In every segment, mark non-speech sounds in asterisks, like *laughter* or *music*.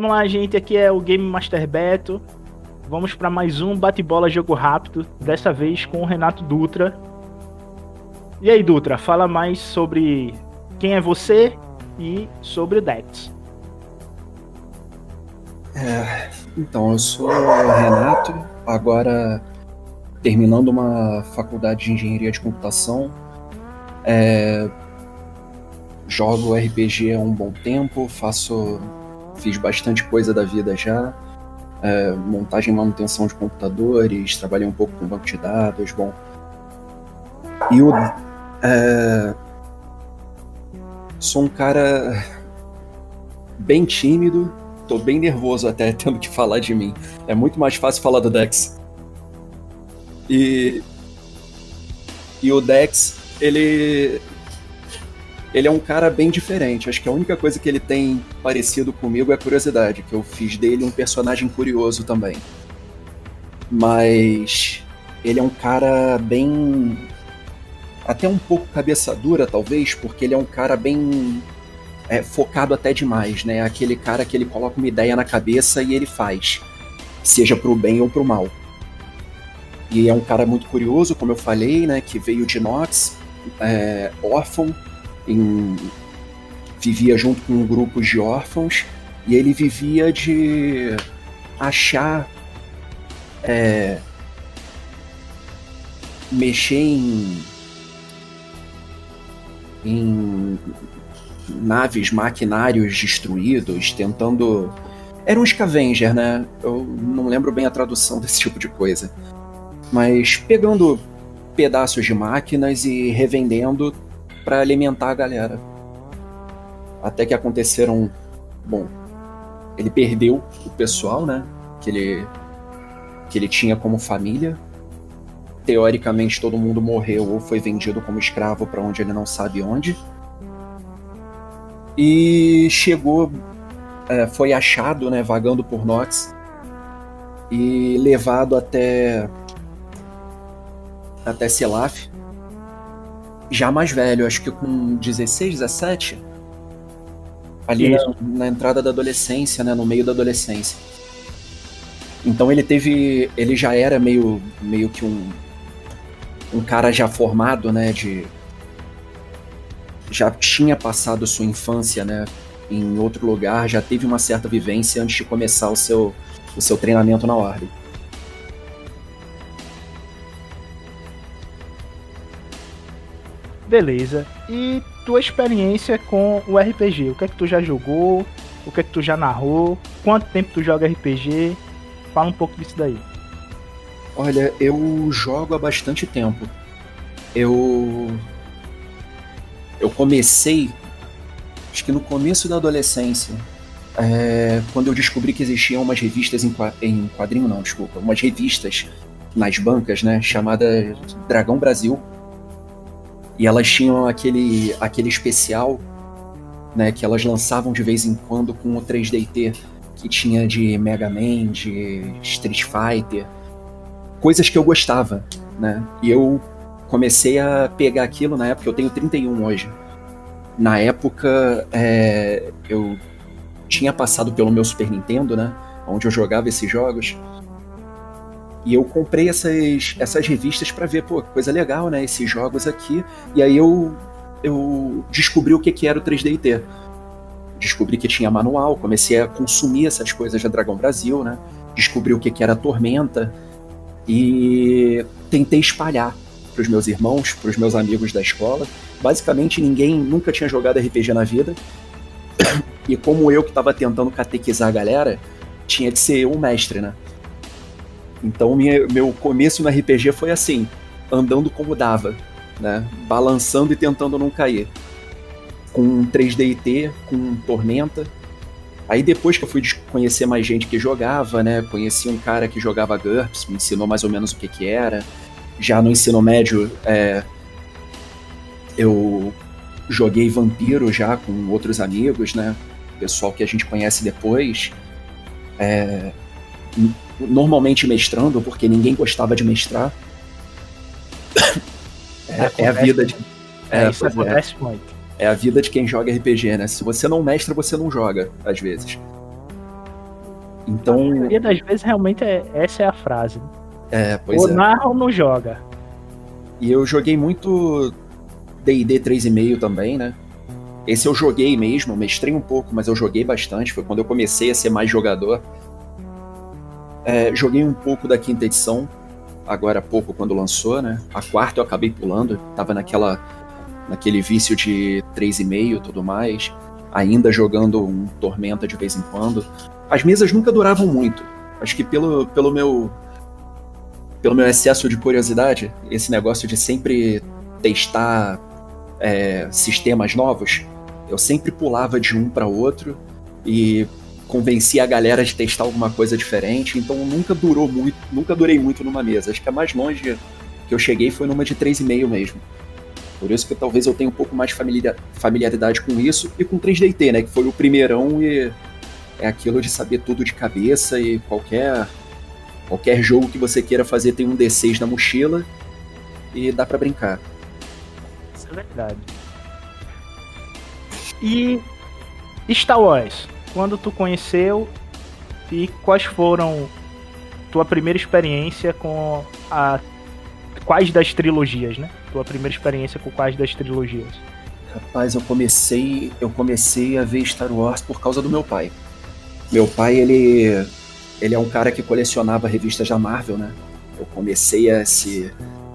Vamos lá, gente. Aqui é o Game Master Beto. Vamos para mais um bate-bola jogo rápido, dessa vez com o Renato Dutra. E aí, Dutra, fala mais sobre quem é você e sobre o Dex. É, então, eu sou o Renato, agora terminando uma faculdade de engenharia de computação. É, jogo RPG há um bom tempo, faço. Fiz bastante coisa da vida já. É, montagem e manutenção de computadores, trabalhei um pouco com banco de dados, bom. E o. É, sou um cara bem tímido, tô bem nervoso até *laughs* tendo que falar de mim. É muito mais fácil falar do Dex. E. E o Dex, ele. Ele é um cara bem diferente. Acho que a única coisa que ele tem parecido comigo é a curiosidade, que eu fiz dele um personagem curioso também. Mas. Ele é um cara bem. Até um pouco cabeça dura, talvez, porque ele é um cara bem é, focado até demais, né? Aquele cara que ele coloca uma ideia na cabeça e ele faz, seja pro bem ou pro mal. E é um cara muito curioso, como eu falei, né? Que veio de Nox, é, órfão, em, vivia junto com um grupo de órfãos e ele vivia de achar é, mexer em, em naves, maquinários destruídos, tentando. Era um scavenger, né? Eu não lembro bem a tradução *laughs* desse tipo de coisa mas pegando pedaços de máquinas e revendendo para alimentar a galera. Até que aconteceram, bom, ele perdeu o pessoal, né, que ele que ele tinha como família. Teoricamente todo mundo morreu ou foi vendido como escravo para onde ele não sabe onde. E chegou, é, foi achado, né, vagando por Nox e levado até até Selaf. Já mais velho, acho que com 16, 17. Ali na, na, entrada da adolescência, né? No meio da adolescência. Então ele teve. Ele já era meio, meio que um. Um cara já formado, né? De. Já tinha passado sua infância, né? Em outro lugar, já teve uma certa vivência antes de começar o seu, o seu treinamento na ordem. Beleza. E tua experiência com o RPG? O que é que tu já jogou? O que é que tu já narrou? Quanto tempo tu joga RPG? Fala um pouco disso daí. Olha, eu jogo há bastante tempo. Eu. Eu comecei. Acho que no começo da adolescência. É, quando eu descobri que existiam umas revistas em, em quadrinho, não, desculpa. Umas revistas nas bancas, né? Chamada Dragão Brasil e elas tinham aquele, aquele especial, né, que elas lançavam de vez em quando com o 3DT, que tinha de Mega Man, de Street Fighter, coisas que eu gostava, né? E eu comecei a pegar aquilo na época, eu tenho 31 hoje. Na época, é, eu tinha passado pelo meu Super Nintendo, né? Onde eu jogava esses jogos. E eu comprei essas, essas revistas para ver, pô, coisa legal, né? Esses jogos aqui. E aí eu, eu descobri o que, que era o 3DT. Descobri que tinha manual, comecei a consumir essas coisas da Dragão Brasil, né? Descobri o que, que era Tormenta. E tentei espalhar para os meus irmãos, para os meus amigos da escola. Basicamente, ninguém nunca tinha jogado RPG na vida. E como eu que estava tentando catequizar a galera, tinha de ser eu o mestre, né? Então minha, meu começo no RPG foi assim, andando como dava, né? Balançando e tentando não cair. Com 3DT, com Tormenta. Aí depois que eu fui conhecer mais gente que jogava, né? Conheci um cara que jogava GURPS, me ensinou mais ou menos o que que era. Já no ensino médio, é, eu joguei Vampiro já com outros amigos, né? Pessoal que a gente conhece depois. É, normalmente mestrando, porque ninguém gostava de mestrar. *coughs* é, é, a vida de. É, é isso acontece é. muito. É a vida de quem joga RPG, né? Se você não mestra, você não joga, às vezes. Então. A maioria das vezes realmente é, essa é a frase. É, pois ou é. narra ou não joga. E eu joguei muito DD 3,5 também, né? Esse eu joguei mesmo, mestrei um pouco, mas eu joguei bastante. Foi quando eu comecei a ser mais jogador. É, joguei um pouco da quinta edição, agora há pouco quando lançou, né? A quarta eu acabei pulando, tava naquela naquele vício de 3,5 e tudo mais, ainda jogando um Tormenta de vez em quando. As mesas nunca duravam muito. Acho que pelo, pelo meu pelo meu excesso de curiosidade, esse negócio de sempre testar é, sistemas novos, eu sempre pulava de um para outro e convencia a galera de testar alguma coisa diferente, então nunca durou muito, nunca durei muito numa mesa. Acho que a mais longe que eu cheguei foi numa de 3,5 mesmo. Por isso que talvez eu tenha um pouco mais familiaridade com isso e com 3DT, né? Que foi o primeirão e é aquilo de saber tudo de cabeça e qualquer qualquer jogo que você queira fazer tem um D6 na mochila e dá para brincar. Isso é verdade. E Star Wars, quando tu conheceu e quais foram tua primeira experiência com a quais das trilogias, né? Tua primeira experiência com quais das trilogias? Rapaz, eu comecei, eu comecei a ver Star Wars por causa do meu pai. Meu pai, ele ele é um cara que colecionava revistas da Marvel, né? Eu comecei esse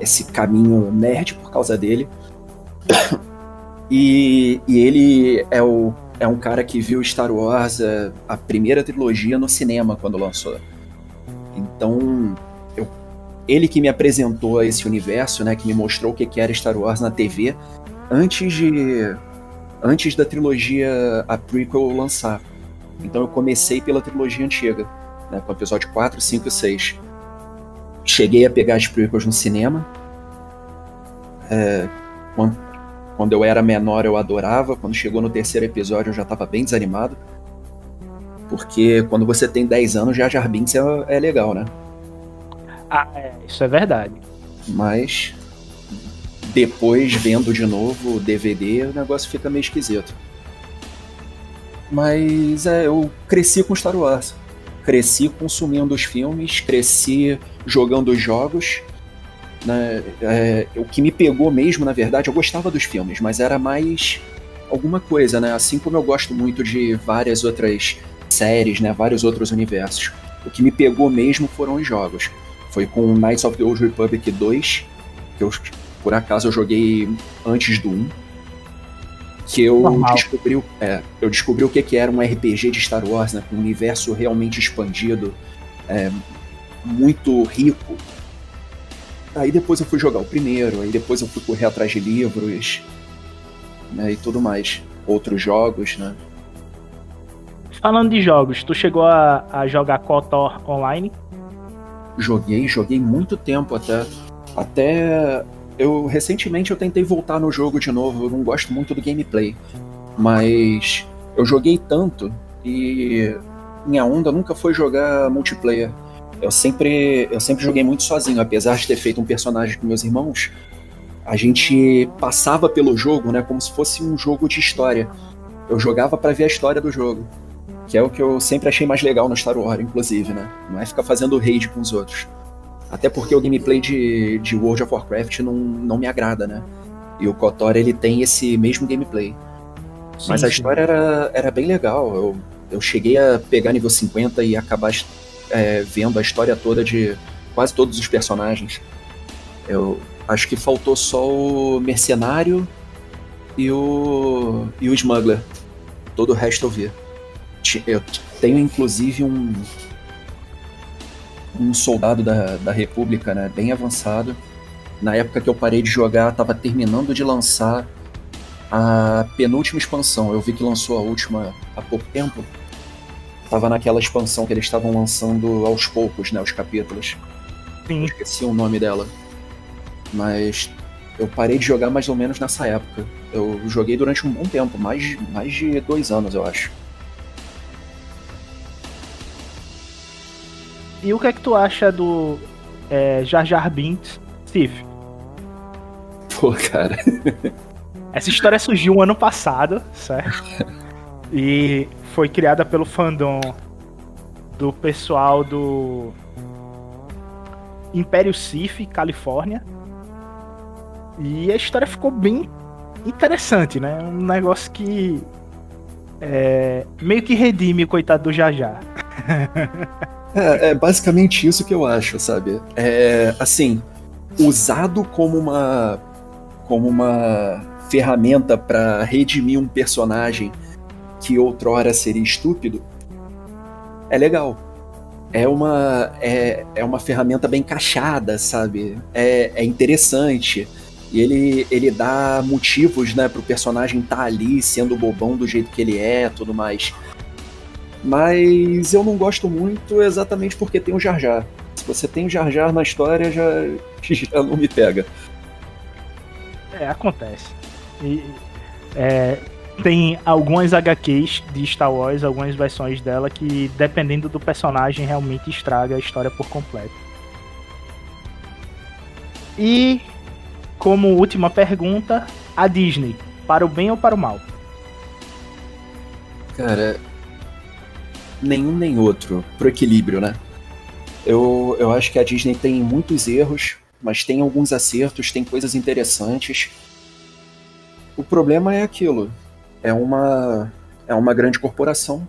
esse caminho nerd por causa dele. *coughs* E, e ele é o é um cara que viu Star Wars, a, é, a primeira trilogia, no cinema quando lançou. Então, eu, ele que me apresentou esse universo, né, que me mostrou o que era Star Wars na TV, antes de antes da trilogia a prequel lançar. Então eu comecei pela trilogia antiga, né, com o episódio 4, 5 e 6. Cheguei a pegar as prequels no cinema. É, quando eu era menor eu adorava, quando chegou no terceiro episódio eu já estava bem desanimado. Porque quando você tem 10 anos, já Jar Binks é, é legal, né? Ah, é, isso é verdade. Mas depois, vendo de novo o DVD, o negócio fica meio esquisito. Mas é, eu cresci com Star Wars. Cresci consumindo os filmes, cresci jogando os jogos né, é, o que me pegou mesmo, na verdade, eu gostava dos filmes, mas era mais alguma coisa, né? Assim como eu gosto muito de várias outras séries, né? Vários outros universos. O que me pegou mesmo foram os jogos. Foi com Knights of the Old Republic 2, que eu, por acaso eu joguei antes do 1, que eu descobri, é, eu descobri o que, que era um RPG de Star Wars, né? Com um universo realmente expandido, é, muito rico, Aí depois eu fui jogar o primeiro, aí depois eu fui correr atrás de livros, né, e tudo mais. Outros jogos, né. Falando de jogos, tu chegou a, a jogar KOTOR online? Joguei, joguei muito tempo até. Até eu recentemente eu tentei voltar no jogo de novo, eu não gosto muito do gameplay. Mas eu joguei tanto e minha onda nunca foi jogar multiplayer. Eu sempre, eu sempre joguei muito sozinho, apesar de ter feito um personagem com meus irmãos. A gente passava pelo jogo, né, como se fosse um jogo de história. Eu jogava para ver a história do jogo, que é o que eu sempre achei mais legal no Star Wars, inclusive, né? Não é ficar fazendo raid com os outros. Até porque o gameplay de, de World of Warcraft não, não me agrada, né? E o KOTOR, ele tem esse mesmo gameplay. Sim, Mas a sim. história era, era bem legal. Eu, eu cheguei a pegar nível 50 e acabar é, vendo a história toda de quase todos os personagens. Eu acho que faltou só o Mercenário e o, e o Smuggler. Todo o resto eu vi. Eu tenho inclusive um, um soldado da, da República, né, bem avançado. Na época que eu parei de jogar, estava terminando de lançar a penúltima expansão. Eu vi que lançou a última há pouco tempo tava naquela expansão que eles estavam lançando aos poucos, né? Os capítulos. Sim. Eu esqueci o nome dela. Mas eu parei de jogar mais ou menos nessa época. Eu joguei durante um bom tempo, mais, mais de dois anos, eu acho. E o que é que tu acha do é, Jar Jar Binks Sif? Pô, cara. Essa história surgiu um ano passado, certo? *laughs* E foi criada pelo fandom do pessoal do Império Sif, Califórnia. E a história ficou bem interessante, né? Um negócio que é, meio que redime o coitado do Jajá. *laughs* é, é basicamente isso que eu acho, sabe? É, assim, usado como uma como uma ferramenta para redimir um personagem que outrora seria estúpido, é legal. É uma, é, é uma ferramenta bem encaixada, sabe? É, é interessante. E ele, ele dá motivos, né, pro personagem estar tá ali, sendo bobão do jeito que ele é tudo mais. Mas eu não gosto muito exatamente porque tem o Jar Jar. Se você tem o Jar Jar na história, já, *laughs* já não me pega. É, acontece. E, é, tem algumas HQs de Star Wars, algumas versões dela que, dependendo do personagem, realmente estraga a história por completo. E, como última pergunta, a Disney, para o bem ou para o mal? Cara, nenhum nem outro, pro equilíbrio, né? Eu, eu acho que a Disney tem muitos erros, mas tem alguns acertos, tem coisas interessantes. O problema é aquilo, é uma, é uma grande corporação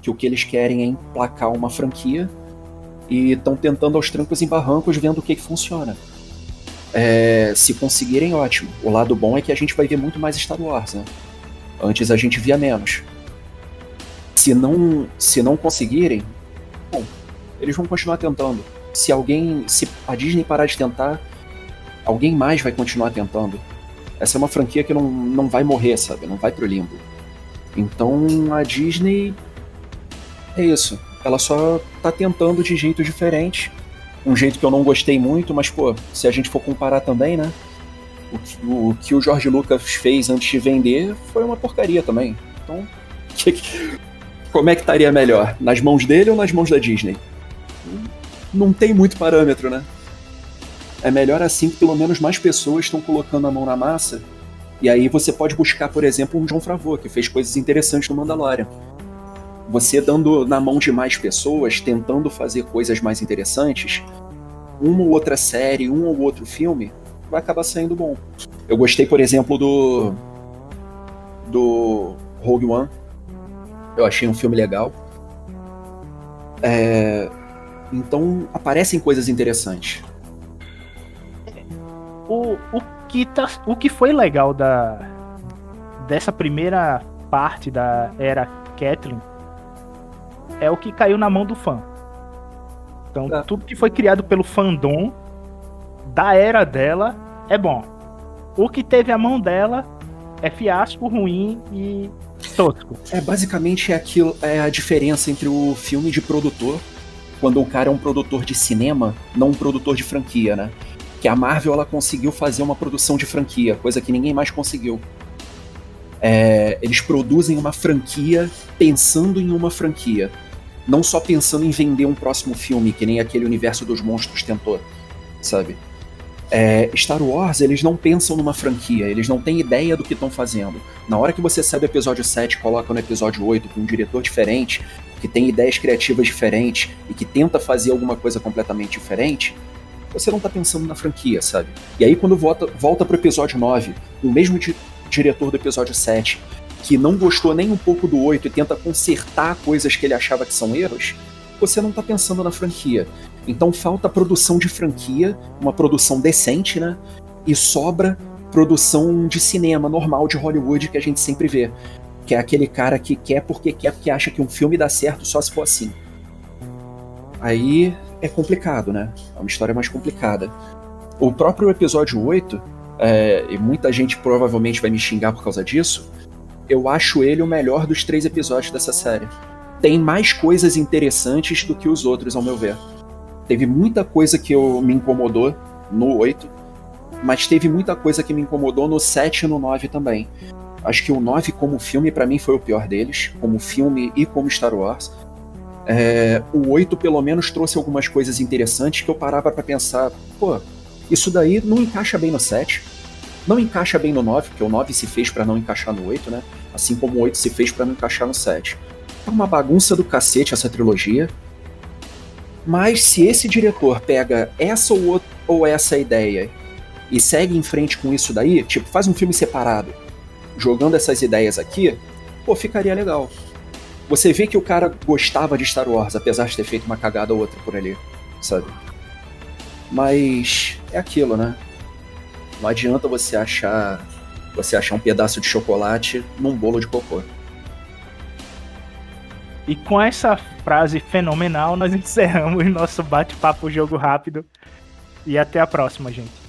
que o que eles querem é emplacar uma franquia e estão tentando aos trancos e barrancos vendo o que, que funciona. É, se conseguirem, ótimo. O lado bom é que a gente vai ver muito mais Star Wars, né? Antes a gente via menos. Se não, se não conseguirem, bom, eles vão continuar tentando. Se alguém, se a Disney parar de tentar, alguém mais vai continuar tentando essa é uma franquia que não, não vai morrer, sabe? Não vai pro limbo. Então a Disney é isso. Ela só tá tentando de jeito diferente. Um jeito que eu não gostei muito, mas pô, se a gente for comparar também, né? O que o, que o Jorge Lucas fez antes de vender foi uma porcaria também. Então, *laughs* que, como é que estaria melhor? Nas mãos dele ou nas mãos da Disney? Não tem muito parâmetro, né? É melhor assim que pelo menos mais pessoas estão colocando a mão na massa. E aí você pode buscar, por exemplo, um John Favreau, que fez coisas interessantes no Mandalorian. Você dando na mão de mais pessoas, tentando fazer coisas mais interessantes, uma ou outra série, um ou outro filme, vai acabar saindo bom. Eu gostei, por exemplo, do. do Rogue One. Eu achei um filme legal. É, então aparecem coisas interessantes o, o, que tá, o que foi legal da, dessa primeira parte da era Kathleen é o que caiu na mão do fã. Então, é. tudo que foi criado pelo fandom da era dela é bom. O que teve a mão dela é fiasco, ruim e tosco. É basicamente é aquilo, é a diferença entre o filme de produtor, quando o cara é um produtor de cinema, não um produtor de franquia, né? Que a Marvel ela conseguiu fazer uma produção de franquia, coisa que ninguém mais conseguiu. É, eles produzem uma franquia pensando em uma franquia, não só pensando em vender um próximo filme, que nem aquele universo dos monstros tentou, sabe? É, Star Wars, eles não pensam numa franquia, eles não têm ideia do que estão fazendo. Na hora que você sai do episódio 7 e coloca no episódio 8 com um diretor diferente, que tem ideias criativas diferentes e que tenta fazer alguma coisa completamente diferente, você não tá pensando na franquia, sabe? E aí quando volta, volta pro episódio 9, o mesmo di diretor do episódio 7, que não gostou nem um pouco do 8 e tenta consertar coisas que ele achava que são erros, você não tá pensando na franquia. Então falta produção de franquia, uma produção decente, né? E sobra produção de cinema normal de Hollywood que a gente sempre vê. Que é aquele cara que quer porque quer, porque acha que um filme dá certo só se for assim. Aí é complicado, né? É uma história mais complicada. O próprio episódio 8, é, e muita gente provavelmente vai me xingar por causa disso, eu acho ele o melhor dos três episódios dessa série. Tem mais coisas interessantes do que os outros, ao meu ver. Teve muita coisa que eu, me incomodou no 8, mas teve muita coisa que me incomodou no 7 e no 9 também. Acho que o 9 como filme para mim foi o pior deles, como filme e como Star Wars. É, o 8 pelo menos trouxe algumas coisas interessantes que eu parava para pensar, pô, isso daí não encaixa bem no 7, não encaixa bem no 9, porque o 9 se fez para não encaixar no 8, né? Assim como o 8 se fez para não encaixar no 7. É uma bagunça do cacete essa trilogia. Mas se esse diretor pega essa ou, outra, ou essa ideia e segue em frente com isso daí, tipo, faz um filme separado, jogando essas ideias aqui, pô, ficaria legal. Você vê que o cara gostava de Star Wars, apesar de ter feito uma cagada ou outra por ali, sabe? Mas é aquilo, né? Não adianta você achar você achar um pedaço de chocolate num bolo de cocô. E com essa frase fenomenal, nós *laughs* encerramos nosso bate-papo jogo rápido. E até a próxima, gente.